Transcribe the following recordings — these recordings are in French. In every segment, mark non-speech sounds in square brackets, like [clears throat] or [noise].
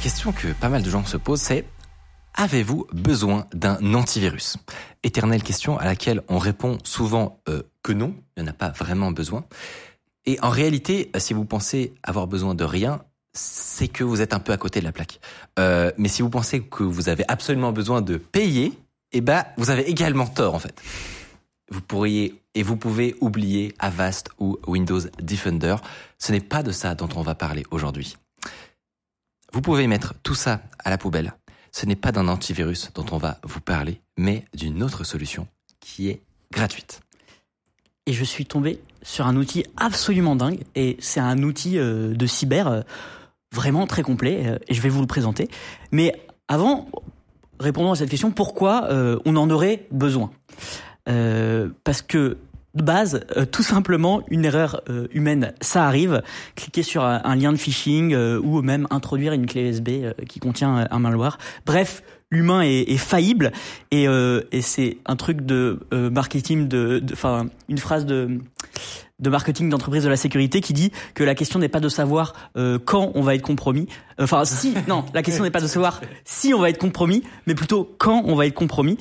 Question que pas mal de gens se posent, c'est avez-vous besoin d'un antivirus? Éternelle question à laquelle on répond souvent euh, que non, il n'y en a pas vraiment besoin. Et en réalité, si vous pensez avoir besoin de rien, c'est que vous êtes un peu à côté de la plaque. Euh, mais si vous pensez que vous avez absolument besoin de payer, eh ben, vous avez également tort en fait. Vous pourriez et vous pouvez oublier Avast ou Windows Defender. Ce n'est pas de ça dont on va parler aujourd'hui. Vous pouvez mettre tout ça à la poubelle. Ce n'est pas d'un antivirus dont on va vous parler, mais d'une autre solution qui est gratuite. Et je suis tombé sur un outil absolument dingue. Et c'est un outil euh, de cyber euh, vraiment très complet. euh, et je vais vous le présenter. Mais avant, répondons à cette question, pourquoi on en aurait besoin? Parce que de base, euh, tout simplement, une erreur euh, humaine, ça arrive. Cliquer sur un, un lien de phishing euh, ou même introduire une clé USB euh, qui contient euh, un malware. Bref, l'humain est, est faillible et, euh, et c'est un truc de euh, marketing, de, de- enfin une phrase de de marketing d'entreprise de la sécurité qui dit que la question n'est pas de savoir euh, quand on va être compromis. Enfin, si, [laughs] non, la question n'est pas de savoir si on va être compromis, mais plutôt quand on va être compromis.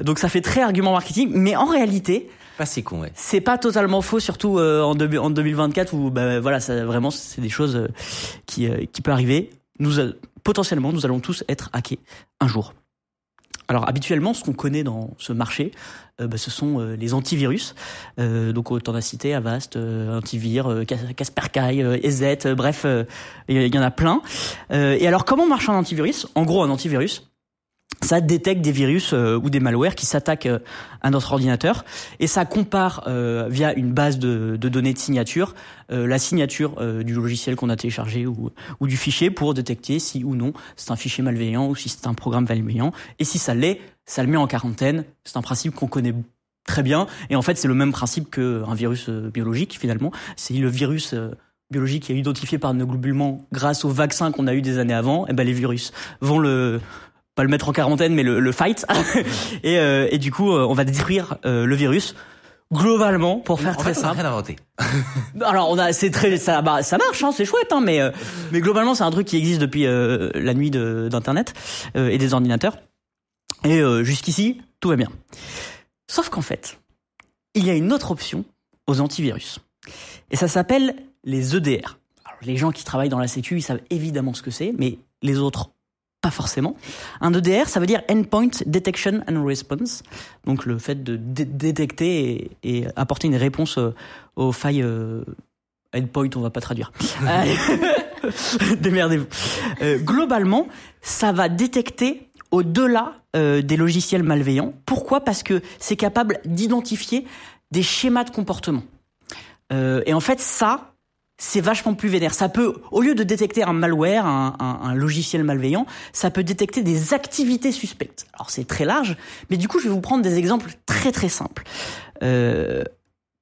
Donc ça fait très argument marketing, mais en réalité, Pas si con, ouais. c'est pas totalement faux, surtout euh, en, deux- en 2024 où bah, voilà, ça, vraiment c'est des choses euh, qui euh, qui peut arriver. Nous a- potentiellement, nous allons tous être hackés un jour. Alors habituellement, ce qu'on connaît dans ce marché, euh, bah, ce sont euh, les antivirus. Euh, donc autant en citer Avast, euh, Antivir, euh, Kaspersky, euh, EZ, euh, bref, euh, il y, en a plein. Euh, et alors comment marche un antivirus? En gros, un antivirus, ça détecte des virus euh, ou des malwares qui s'attaquent euh, à notre ordinateur et ça compare euh, via une base de, de données de signature euh, la signature euh, du logiciel qu'on a téléchargé ou, ou du fichier pour détecter si ou non c'est un fichier malveillant ou si c'est un programme malveillant et si ça l'est, ça le met en quarantaine. C'est un principe qu'on connaît très bien et en fait c'est le même principe qu'un virus biologique finalement. C'est le virus biologique qui est identifié par nos globulements grâce au vaccin qu'on a eu des années avant. Et ben les virus vont le pas le mettre en quarantaine, mais le, le fight. [laughs] et, euh, et du coup, euh, on va détruire euh, le virus globalement pour faire En très fait, on a simple. rien inventé. [laughs] Alors on a, c'est très, ça, bah, ça marche, hein, c'est chouette, hein, mais euh, mais globalement c'est un truc qui existe depuis euh, la nuit de- d'internet euh, et des ordinateurs. Et euh, jusqu'ici, tout va bien. Sauf qu'en fait, il y a une autre option aux antivirus, et ça s'appelle les EDR. Alors, les gens qui travaillent dans la sécu, ils savent évidemment ce que c'est, mais les autres pas forcément. Un EDR, ça veut dire Endpoint Detection and Response, donc le fait de dé- détecter et, et apporter une réponse euh, aux failles euh, endpoint, on va pas traduire. [laughs] Démerdez-vous. Euh, globalement, ça va détecter au-delà euh, des logiciels malveillants. Pourquoi? Parce que c'est capable d'identifier des schémas de comportement. Et en fait, ça, c'est vachement plus vénère. Ça peut, au lieu de détecter un malware, un, logiciel malveillant, ça peut détecter des activités suspectes. Alors c'est très large, mais du coup, je vais vous prendre des exemples très très simples. Euh,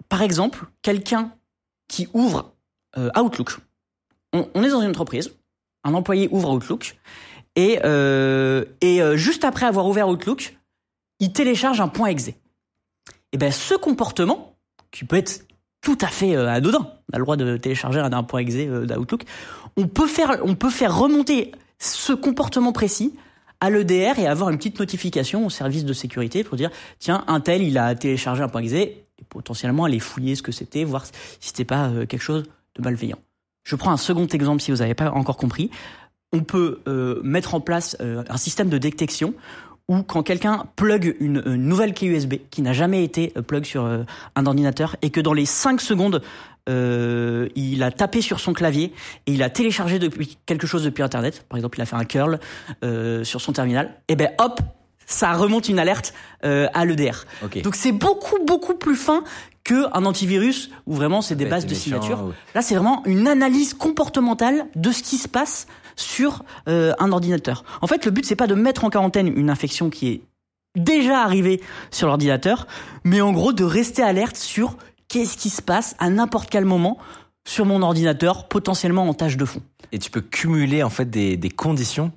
par exemple, quelqu'un qui ouvre euh, Outlook. On, est dans une entreprise, un employé ouvre Outlook, et, euh, et juste après avoir ouvert Outlook, il télécharge un point exe. Et ben ce comportement, qui peut être tout à fait euh, anodin, on a le droit de télécharger un, point exe euh, d'Outlook, on peut faire, on peut faire remonter ce comportement précis à l'EDR et avoir une petite notification au service de sécurité pour dire tiens un tel il a téléchargé un point exe et potentiellement aller fouiller ce que c'était voir si c'était pas euh, quelque chose de malveillant. Je prends un second exemple si vous n'avez pas encore compris. On peut mettre en place un système de détection où quand quelqu'un plug une, une nouvelle clé USB qui n'a jamais été euh, plug sur euh, un ordinateur et que dans les 5 secondes euh, il a tapé sur son clavier et il a téléchargé depuis quelque chose depuis internet, par exemple il a fait un curl euh, sur son terminal, et ben hop, ça remonte une alerte euh, à l'EDR. Ok. Donc c'est beaucoup beaucoup plus fin que un antivirus où vraiment c'est des Ouais, bases de méchant, signature. ouais. Là, c'est vraiment une analyse comportementale de ce qui se passe sur euh, un ordinateur. En fait, le but c'est pas de mettre en quarantaine une infection qui est déjà arrivée sur l'ordinateur, mais en gros de rester alerte sur qu'est-ce qui se passe à n'importe quel moment sur mon ordinateur, potentiellement en tâche de fond. Et tu peux cumuler en fait des, des conditions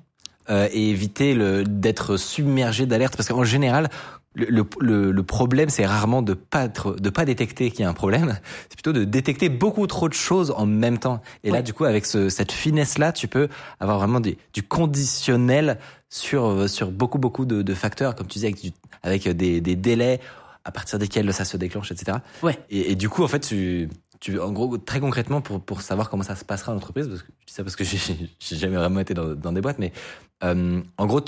euh, et éviter le d'être submergé d'alertes parce qu'en général le, le, le- problème c'est rarement de pas être, de pas détecter qu'il y a un problème, c'est plutôt de détecter beaucoup trop de choses en même temps. Et là du coup avec ce, cette finesse là, tu peux avoir vraiment du, du conditionnel sur euh, sur beaucoup beaucoup de, de facteurs comme tu disais avec, du- avec des, des délais à partir desquels ça se déclenche, etc. Ouais. Et, et du coup, en fait, tu, tu, en gros, très concrètement, pour, pour savoir comment ça se passera en entreprise, parce que je dis ça parce que [laughs] j'ai jamais vraiment été dans, dans des boîtes, mais euh, en gros,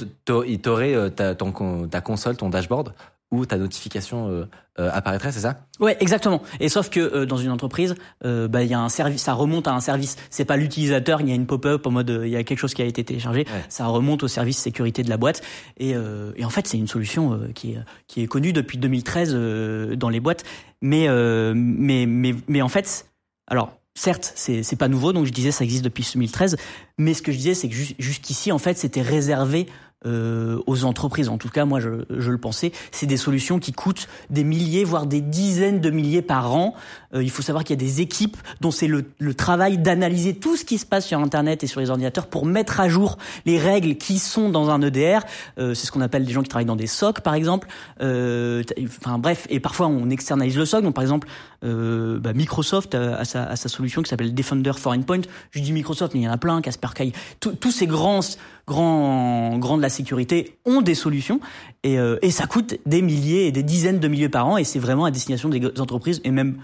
il t'aurait euh, ta console, ton dashboard, où ta notification euh, euh, apparaîtrait, c'est ça? Ouais, exactement. Et sauf que euh, dans une entreprise, euh, bah il y a un service, ça remonte à un service. C'est pas l'utilisateur, il y a une pop-up en mode euh, il y a quelque chose qui a été téléchargé. Ouais. Ça remonte au service sécurité de la boîte. Et, euh, et en fait, c'est une solution euh, qui est qui est connue depuis 2013 euh, dans les boîtes. Mais euh, mais mais mais en fait, alors certes, c'est c'est pas nouveau. Donc je disais ça existe depuis 2013. Mais ce que je disais, c'est que jus- jusqu'ici, en fait, c'était réservé euh, aux entreprises. En tout cas, moi, je, je le pensais. C'est des solutions qui coûtent des milliers, voire des dizaines de milliers par an. Euh, il faut savoir qu'il y a des équipes dont c'est le, le travail d'analyser tout ce qui se passe sur Internet et sur les ordinateurs pour mettre à jour les règles qui sont dans un EDR. Euh, c'est ce qu'on appelle des gens qui travaillent dans des SOC, par exemple. Euh, Enfin bref, et parfois on externalise le SOC. Donc par exemple, euh, bah, Microsoft a, sa, a sa solution qui s'appelle Defender for Endpoint. Je dis Microsoft, mais il y en a plein, Kaspersky. Tous tous ces grands, grands, grands de la sécurité ont des solutions et, euh, et ça coûte des milliers et des dizaines de milliers par an et c'est vraiment à destination des entreprises et même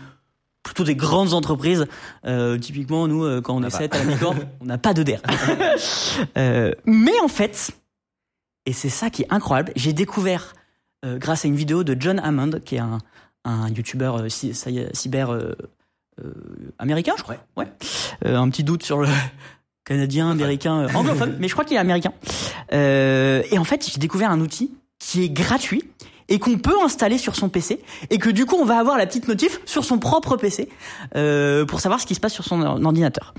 plutôt des grandes entreprises. Euh, typiquement, nous, euh, quand on, On est n'a 7 à la [laughs] on n'a pas de DER. [laughs] euh, mais en fait, et c'est ça qui est incroyable, j'ai découvert, grâce à une vidéo de John Hammond, qui est un, un youtubeur cy- cy- cyber américain, je crois. Ouais. Un petit doute sur le canadien, américain, euh, anglophone, mais je crois qu'il est américain. Euh, et en fait, j'ai découvert un outil qui est gratuit et qu'on peut installer sur son PC et que du coup on va avoir la petite notif sur son propre PC euh, pour savoir ce qui se passe sur son or- ordinateur.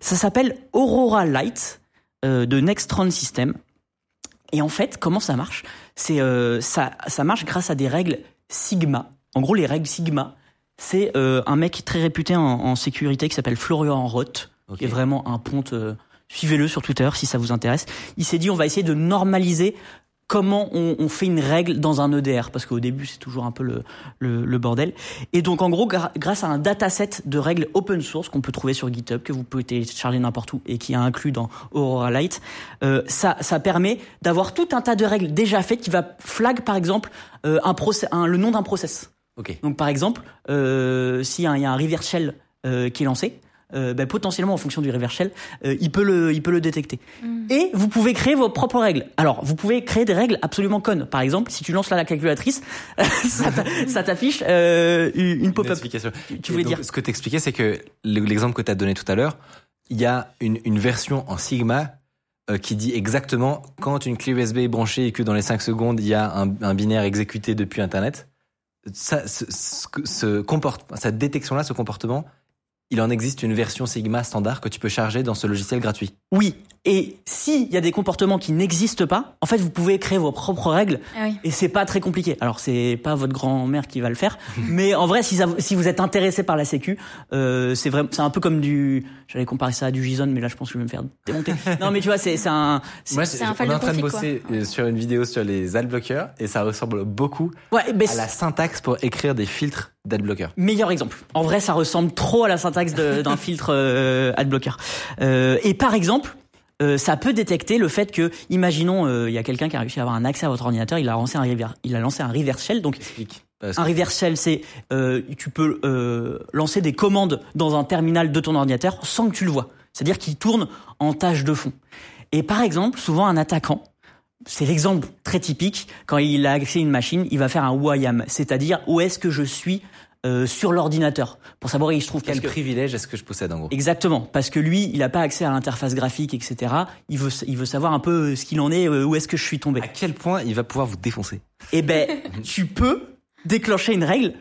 Ça s'appelle Aurora Light euh, de Nextron System. Et en fait, comment ça marche? C'est euh, ça, ça marche grâce à des règles Sigma. En gros, les règles Sigma, c'est euh, un mec très réputé en, en sécurité qui s'appelle Florian Roth, Ok. qui est vraiment un ponte. euh, Suivez-le sur Twitter si ça vous intéresse. Il s'est dit on va essayer de normaliser comment on, on fait une règle dans un EDR parce qu'au début c'est toujours un peu le, le, le bordel. Et donc en gros grâce à un dataset de règles open source qu'on peut trouver sur GitHub que vous pouvez télécharger n'importe où et qui est inclus dans Aurora Light, euh, ça ça permet d'avoir tout un tas de règles déjà faites qui va flag par exemple euh, un un, le nom d'un process. Ok. Donc par exemple, euh, s'il y a un- il y a un reverse shell euh, qui est lancé, euh, ben, potentiellement en fonction du reverse shell, euh, il peut le il peut le détecter. Et vous pouvez créer vos propres règles. Alors vous pouvez créer des règles absolument connes. Par exemple, si tu lances là la calculatrice, [laughs] ça t'a- ça t'affiche euh, une pop-up. Tu voulais donc, dire Ce que t'expliquais, c'est que le- l'exemple que tu as donné tout à l'heure, il y a une, une version en Sigma euh, qui dit exactement quand une clé USB est branchée et que dans les 5 secondes, il y a un, un binaire exécuté depuis Internet. Ça, ce, ce, ce comporte, cette détection-là, ce comportement, il en existe une version Sigma standard que tu peux charger dans ce logiciel gratuit. Oui. Et s'il y a des comportements qui n'existent pas, en fait, vous pouvez créer vos propres règles Ah oui. et c'est pas très compliqué. Alors c'est pas votre grand-mère qui va le faire, [laughs] mais en vrai, si, ça- si vous êtes intéressé par la Sécu, euh, c'est vraiment, c'est un peu comme du, j'allais comparer ça à du JSON, mais là, je pense que je vais me faire démonter. [laughs] non, mais tu vois, c'est c'est un, c'est- un on est en train de bosser sur une vidéo sur les adblockers et ça ressemble beaucoup ouais, mais à la syntaxe pour écrire des filtres d'adblocker. Meilleur exemple. En vrai, ça ressemble trop à la syntaxe de- d'un [laughs] filtre euh, adblocker. Euh, et par exemple, euh, ça peut détecter le fait que, imaginons, euh, il y a quelqu'un qui a réussi à avoir un accès à votre ordinateur, il a lancé un reverse, il a lancé un reverse shell, donc Explique. Un reverse shell, c'est euh, tu peux euh, lancer des commandes dans un terminal de ton ordinateur sans que tu le vois. C'est-à-dire qu'il tourne en tâche de fond. Et par exemple, souvent un attaquant, c'est l'exemple très typique, quand il a accès à une machine, il va faire un who I am, c'est-à-dire où est-ce que je suis euh, sur l'ordinateur pour savoir où il se trouve. Quel que- privilège est-ce que je possède en gros? Exactement, parce que lui, il n'a pas accès à l'interface graphique, etc. Il veut, il veut savoir un peu ce qu'il en est, euh, où est-ce que je suis tombé. À quel point il va pouvoir vous défoncer? Eh ben, [laughs] tu peux déclencher une règle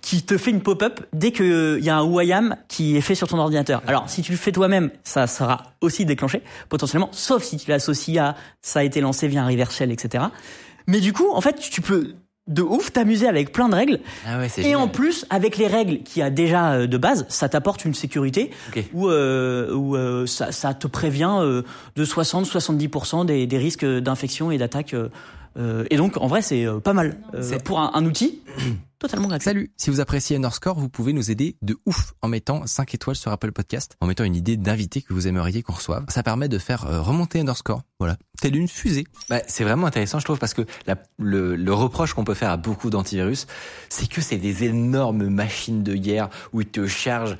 qui te fait une pop-up dès qu'il y a un WIAM qui est fait sur ton ordinateur. Alors, si tu le fais toi-même, ça sera aussi déclenché, potentiellement, sauf si tu l'associes à ça a été lancé via un reverse shell, etc. Mais du coup, en fait, tu peux de ouf t'amuser avec plein de règles. Ah ouais, Et en plus, avec les règles qu'il y a déjà euh, de base, ça t'apporte une sécurité Ok. où, euh, où euh, ça, ça te prévient euh, de 60-70% des, des risques d'infection et d'attaque. Euh, et donc, en vrai, c'est euh, pas mal euh, C'est- pour un, un outil [clears throat] totalement gratuit. Salut, si vous appréciez Underscore, vous pouvez nous aider de ouf en mettant 5 étoiles sur Apple Podcast, en mettant une idée d'invité que vous aimeriez qu'on reçoive. Ça permet de faire euh, remonter Underscore, voilà, telle une fusée. Bah, c'est vraiment intéressant, je trouve, parce que la- le, le reproche qu'on peut faire à beaucoup d'antivirus, c'est que c'est des énormes machines de guerre où ils te chargent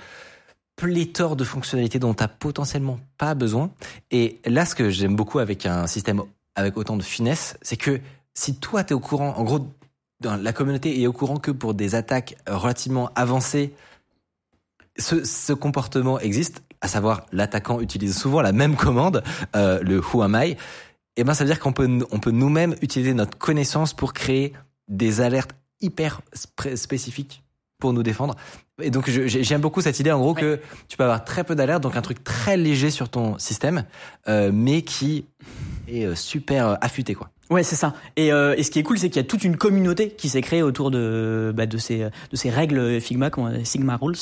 pléthore de fonctionnalités dont tu potentiellement pas besoin. Et là, ce que j'aime beaucoup avec un système avec autant de finesse, c'est que si toi, tu es au courant, en gros, dans la communauté est au courant que pour des attaques relativement avancées, ce, ce comportement existe, à savoir l'attaquant utilise souvent la même commande, euh, le Who am I, et ben ça veut dire qu'on peut, on peut nous-mêmes utiliser notre connaissance pour créer des alertes hyper spécifiques pour nous défendre. Et donc j'aime beaucoup cette idée en gros que tu peux avoir très peu d'alertes, donc un truc très léger sur ton système, euh, mais qui est euh, super euh, affûté quoi. Ouais, c'est ça. Et, euh, et ce qui est cool, c'est qu'il y a toute une communauté qui s'est créée autour de, bah, de, ces, de ces règles Figma, Sigma Rules,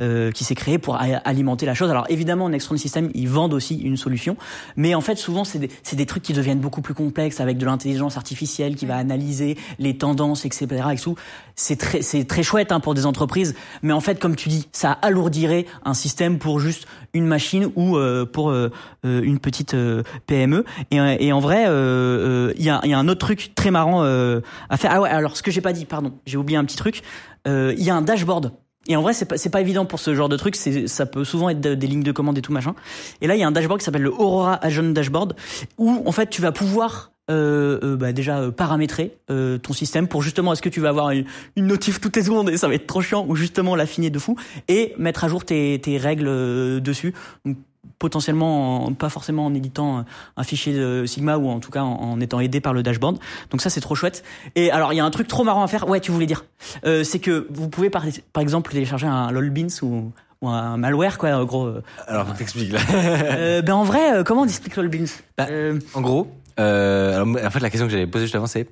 euh, qui s'est créée pour alimenter la chose. Alors évidemment, Nextron System, ils vendent aussi une solution, mais en fait, souvent, c'est des, c'est des trucs qui deviennent beaucoup plus complexes avec de l'intelligence artificielle qui va analyser les tendances, etc. Et tout. C'est très, c'est très chouette hein, pour des entreprises, mais en fait, comme tu dis, ça alourdirait un système pour juste une machine ou euh, pour euh, euh, une petite euh, PME. Et, et en vrai, il y, a, il y a un autre truc très marrant euh, à faire. Ah ouais, alors ce que j'ai pas dit, pardon, j'ai oublié un petit truc. Euh, Il y a un dashboard. Et en vrai, c'est pas, pas évident pour ce genre de truc. Ça peut souvent être de- des lignes de commande et tout machin. Et là, il y a un dashboard qui s'appelle le Aurora Agent Dashboard, où en fait, tu vas pouvoir euh, bah, déjà paramétrer ton système pour justement est-ce que tu vas avoir une, notif toutes les secondes et ça va être trop chiant ou justement l'affiner de fou et mettre à jour tes, règles dessus. Potentiellement en- pas forcément en éditant un- fichier de Sigma ou en tout cas en, en étant aidé par le dashboard. Donc ça c'est trop chouette. Et alors il y a un truc trop marrant à faire. Ouais, tu voulais dire. Euh, c'est que vous pouvez par, par exemple télécharger un lolbeans ou ou un malware quoi en gros. Alors t'expliques là. Euh, ben en vrai euh, comment on explique lolbeans Bah, En gros, alors, en fait, la question que j'avais posée juste avant, c'est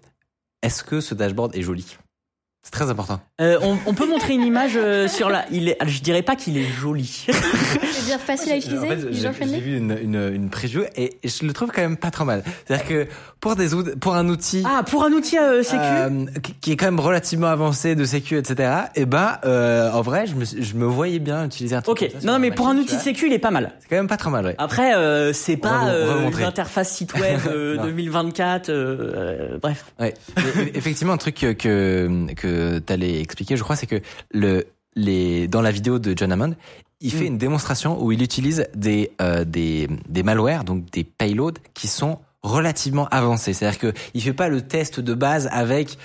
est-ce que ce dashboard est joli? C'est très important. euh, on, on peut montrer une image euh, sur la. Il est. je dirais pas qu'il est joli. [laughs] C'est-à-dire facile à utiliser, En fait, j'ai- vu une, une, une preview et je le trouve quand même pas trop mal. C'est-à-dire que pour des out- pour un outil ah pour un outil euh, sécu. euh, qui- est quand même relativement avancé de sécu, etc. Et ben, euh, en vrai, je me, je me voyais bien utiliser un truc. Ok. comme ça sur Non, non ma mais pour un outil sécu, il est pas mal. c'est quand même pas trop mal, ouais. Après, euh, c'est pas vous- on va vous euh, montrer. une interface site web [laughs] euh, Non. 2024. euh, euh, bref. Ouais. Effectivement, un truc que que, que t'allais expliquer, je crois, c'est que le les dans la vidéo de John Hammond, il fait Mm. une démonstration où il utilise des euh, des des malwares, donc des payloads qui sont relativement avancés. C'est-à-dire que il fait pas le test de base avec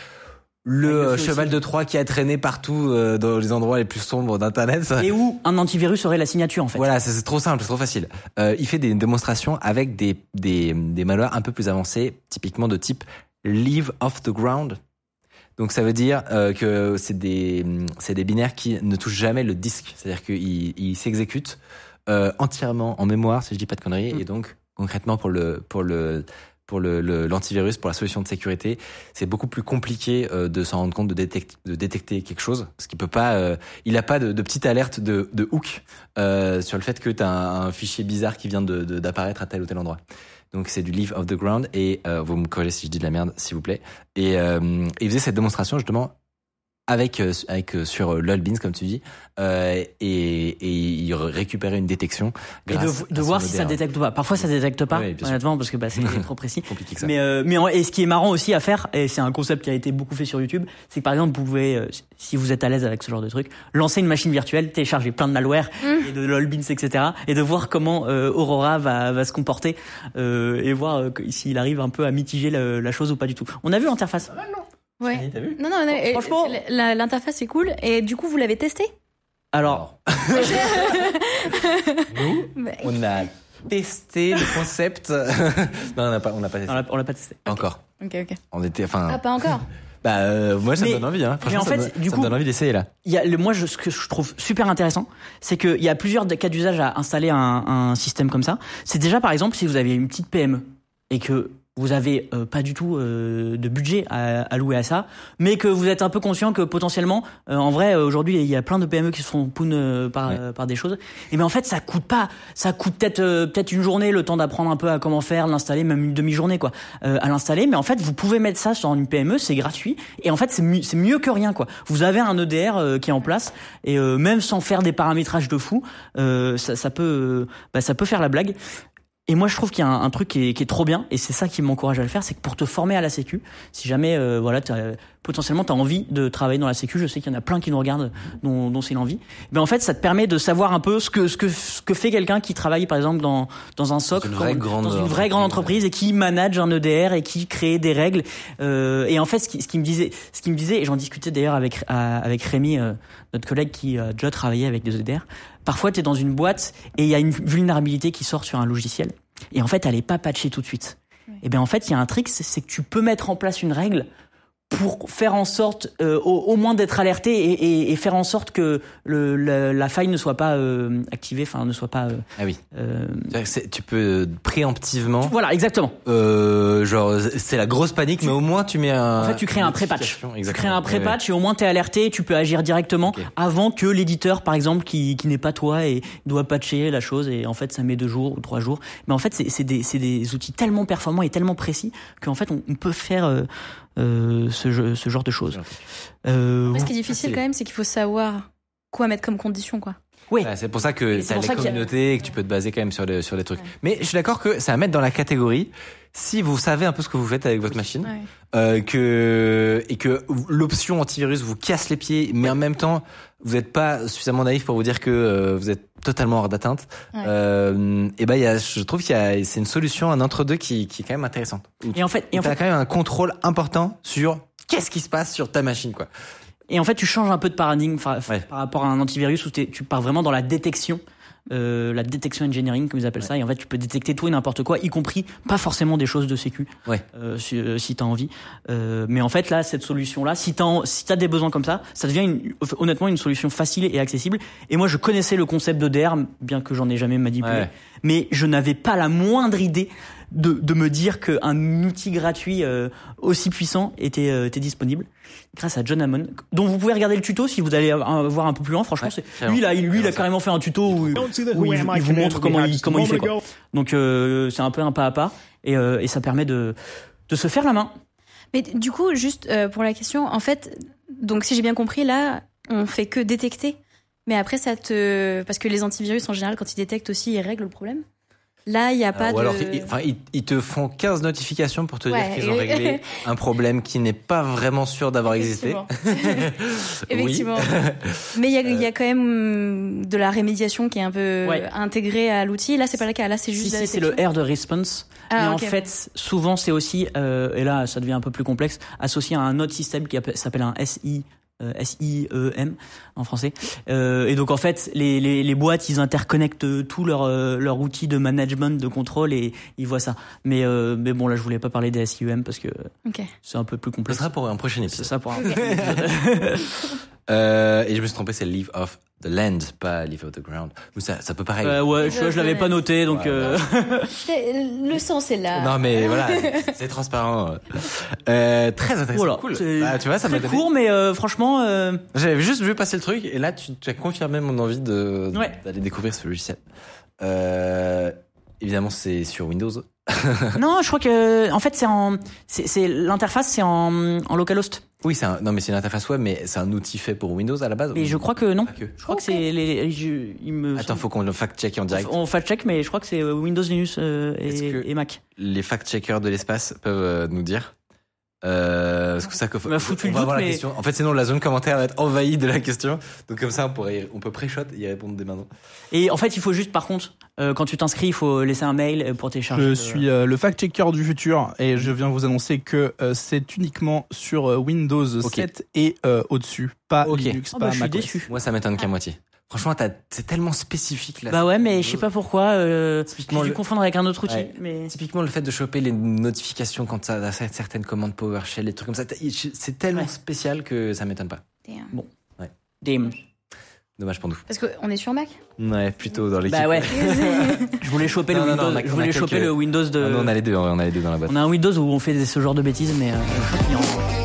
le, cheval aussi. de Troie qui a traîné partout euh, dans les endroits les plus sombres d'internet. Et où un antivirus aurait la signature en fait. Voilà, c'est c'est trop simple, c'est trop facile. Euh, il fait des démonstrations avec des, des, des malwares un peu plus avancés, typiquement de type leave off the ground. Donc ça veut dire euh, que c'est des, c'est des binaires qui ne touchent jamais le disque. C'est-à-dire qu'ils ils s'exécutent euh, entièrement en mémoire, si je dis pas de conneries. Mm. Et donc, concrètement, pour le, pour le, pour le, le- l'antivirus, pour la solution de sécurité, c'est beaucoup plus compliqué euh, de s'en rendre compte, de, détecter de détecter quelque chose, parce qu'il peut pas, euh, il a pas de, de petite alerte de, de hook euh, sur le fait que tu as un, un fichier bizarre qui vient de, de- d'apparaître à tel ou tel endroit. Donc c'est du leave of the ground et euh, vous me corrigez si je dis de la merde, s'il vous plaît. Et euh, il faisait cette démonstration justement avec euh, avec euh, sur euh, lolbeans comme tu dis euh, et, et il récupérait une détection Et grâce de, de à voir si ça détecte ou pas. Parfois ça détecte pas, sûr. honnêtement, parce que bah, c'est [laughs] trop précis. compliqué que ça. Mais, euh, mais en- et ce qui est marrant aussi à faire, et c'est un concept qui a été beaucoup fait sur YouTube, c'est que par exemple, vous pouvez, euh, si vous êtes à l'aise avec ce genre de truc, lancer une machine virtuelle, télécharger plein de malware et de lolbeans, etc., et de voir comment euh, Aurora va, va se comporter euh, et voir euh, s'il arrive un peu à mitiger le- la chose ou pas du tout. On a vu l'interface. Ouais. T'as vu Non, non, non, Franchement- l'interface est cool. Et du coup, vous l'avez testé Alors, [laughs] Nous, on a testé le concept. [laughs] non, on n'a pas, on n'a pas testé. on l'a- pas testé. Encore. Ok, ok. On était, enfin, Ah, pas encore [laughs] bah, euh, moi, ça Mais- me donne envie, hein. mais Franchement, en ça fait, me- du ça coup- me donne envie d'essayer là. Il y a le, moi, je, ce que je trouve super intéressant, c'est qu'il y a plusieurs cas d'usage à installer un, un système comme ça. C'est déjà, par exemple, si vous avez une petite PME et que vous avez euh, pas du tout euh, de budget à allouer à ça, mais que vous êtes un peu conscient que potentiellement, euh, en vrai, aujourd'hui, il y a plein de PME qui se font poun euh, par, Ouais. euh, par des choses. Et mais en fait, ça coûte pas, ça coûte peut-être euh, peut-être une journée, le temps d'apprendre un peu à comment faire, l'installer, même une demi-journée quoi, euh, à l'installer. Mais en fait, vous pouvez mettre ça sur une PME, c'est gratuit. Et en fait, c'est mieux, c'est mieux que rien quoi. Vous avez un EDR euh, qui est en place et euh, même sans faire des paramétrages de fou, euh, ça, ça peut, bah, ça peut faire la blague. Et moi, je trouve qu'il y a un, un truc qui est, qui est trop bien, et c'est ça qui m'encourage à le faire, c'est que pour te former à la Sécu, si jamais, euh, voilà, t'as- potentiellement, tu as envie de travailler dans la Sécu, je sais qu'il y en a plein qui nous regardent, dont, dont c'est l'envie. Mais en fait, ça te permet de savoir un peu ce que ce que ce que fait quelqu'un qui travaille, par exemple, dans dans un SOC, Dans une grande dans une vraie grande entreprise. entreprise, et qui manage un EDR et qui crée des règles. Euh, et en fait, ce qui, ce qui me disait, ce qui me disait, et j'en discutais d'ailleurs avec à- avec Rémi, euh, notre collègue qui a déjà travaillé avec des EDR. Parfois, tu es dans une boîte et il y a une vulnérabilité qui sort sur un logiciel. Et en fait, elle est pas patchée tout de suite. Et bien en fait, il y a un trick, c'est que tu peux mettre en place une règle pour faire en sorte euh, au, au moins d'être alerté et, et- et faire en sorte que le, la, la faille ne soit pas euh, activée, enfin ne soit pas. euh, Ah oui. euh, Tu peux préemptivement, Voilà, exactement. euh, genre, c'est la grosse panique, mais au moins tu mets un. En fait, tu crées un pré-patch. Tu crées un pré-patch et au moins t'es alerté, tu peux agir directement avant que l'éditeur, par exemple, qui, qui n'est pas toi et doit patcher la chose et en fait ça met deux jours ou trois jours. Mais en fait, c'est c'est des, c'est des outils tellement performants et tellement précis qu'en fait on, on peut faire euh, euh, ce, jeu- ce genre de choses. Euh, ce qui est difficile c'est- quand même, c'est qu'il faut savoir quoi mettre comme condition, quoi. oui. C'est pour ça que Et c'est t'as pour les ça qu'il y a- communautés et que tu peux te baser quand même sur, les, sur les trucs. Mais je suis d'accord que ça va mettre dans la catégorie si vous savez un peu ce que vous faites avec votre machine Ouais. euh, que et que l'option antivirus vous casse les pieds, mais en même temps vous n'êtes pas suffisamment naïf pour vous dire que euh, vous êtes totalement hors d'atteinte. Ouais. Euh, et ben y a, je trouve qu'il y a c'est une solution un entre deux qui, qui est quand même intéressante. Où Et en fait, tu as fait, quand même un contrôle important sur qu'est-ce qui se passe sur ta machine quoi. Et en fait, tu changes un peu de paradigme par, Ouais. par rapport à un antivirus où tu pars vraiment dans la détection, euh, la détection engineering, comme ils appellent ça. Et en fait, tu peux détecter tout et n'importe quoi, y compris pas forcément des choses de sécu, Ouais. euh, si, euh, si t'as envie. Euh, mais en fait, là, cette solution-là, si t'as si t'as des besoins comme ça, ça devient une, honnêtement une solution facile et accessible. Et moi, je connaissais le concept d'EDR, bien que j'en ai jamais manipulé, Ouais. mais je n'avais pas la moindre idée de, de me dire qu'un outil gratuit euh, aussi puissant était, euh, était disponible grâce à John Hammond, dont vous pouvez regarder le tuto si vous allez voir un peu plus loin. Franchement, Ouais, lui, il a, lui, il a Carrément, fait un tuto où, Don't see the où il, il vous montre comment il, comment il fait. Quoi. Donc euh, c'est un peu un pas à pas et, euh, et ça permet de, de se faire la main. Mais du coup, juste euh, pour la question, en fait, donc si j'ai bien compris, là, on fait que détecter. Mais après, ça te. Parce que les antivirus, en général, quand ils détectent aussi, ils règlent le problème. Là, il n'y a pas Euh, Ou de. alors, ils, enfin, ils, ils te font 15 notifications pour te Ouais, dire qu'ils ont réglé [laughs] un problème qui n'est pas vraiment sûr d'avoir existé. Effectivement. [laughs] [laughs] Mais il y, a- il y a quand même de la rémédiation qui est un peu Ouais. intégrée à l'outil. Là, c'est pas le cas. Là, c'est juste. Si, c'est le. R de response. Ah, mais en fait, souvent, c'est aussi, euh, et là, ça devient un peu plus complexe, associé à un autre système qui appelle- s'appelle un SI. Euh, SIEM en français. Euh, et donc en fait, les, les, les boîtes, ils interconnectent tous leurs euh, leurs outils de management, de contrôle et ils voient ça. Mais euh, mais bon là, je voulais pas parler des SIEM parce que Ok. c'est un peu plus Ce complexe. sera pour un prochain C'est épisode. ça pour un... [laughs] [laughs] Euh, et je me suis trompé, c'est Leave Off the Land, pas Leave Off the Ground. Ou ça, ça peut pareil. Euh, ouais, je, je l'avais pas noté donc. Ouais, euh, [laughs] Le sens est là. Non mais [laughs] voilà, c'est transparent. Euh, très intéressant, Voilà, cool. c'est Bah, tu vois, ça m'a très donné. court, mais euh, franchement, euh, J'avais juste vu passer le truc et là tu, tu as confirmé mon envie de Ouais. d'aller découvrir ce logiciel. Euh, évidemment, c'est sur Windows. [laughs] non, je crois que en fait c'est en, c'est l'interface c'est en, en localhost. Oui, c'est non mais c'est une interface web, mais c'est un outil fait pour Windows à la base. Mais je crois que non. Que. Je crois que c'est les, je- il me. Attends, faut qu'on le fact-check en direct. On fact check, mais je crois que c'est euh, Windows, Linux euh, et, et Mac. Les fact-checkers de l'espace peuvent euh, nous dire. Euh, parce que ça, foutu on le va doute, avoir la question. En fait, sinon la zone commentaire va être envahie de la question. Donc comme ça, on pourrait, on peut pré-shot et y répondre dès maintenant. Et en fait, il faut juste, par contre, euh, quand tu t'inscris, il faut laisser un mail pour télécharger. Je le- suis euh, le fact-checker du futur et je viens vous annoncer que euh, c'est uniquement sur euh, Windows Ok. 7 et euh, au-dessus, pas Ok. Linux, Oh, bah, pas je suis macOS. déçu. Moi, ça m'étonne qu'à moitié. Franchement, t'as- c'est tellement spécifique là. Bah ouais, mais je sais pas pourquoi. Euh, j'ai Typiquement dû le- confondre avec un autre outil. Ouais. Mais Typiquement, le fait de choper les notifications quand ça a certaines commandes PowerShell, les trucs comme ça, c'est tellement Ouais. spécial que ça m'étonne pas. Damn. Damn. Dommage pour nous. Parce qu'on est sur Mac? Ouais, plutôt dans l'équipe. Bah ouais. [laughs] je voulais choper Non, le non, non, Windows. on a- je on a voulais quelques- choper le Windows de. Ah non, on a les deux, vrai, on a les deux dans la boîte. On a un Windows où on fait ce genre de bêtises, mais euh,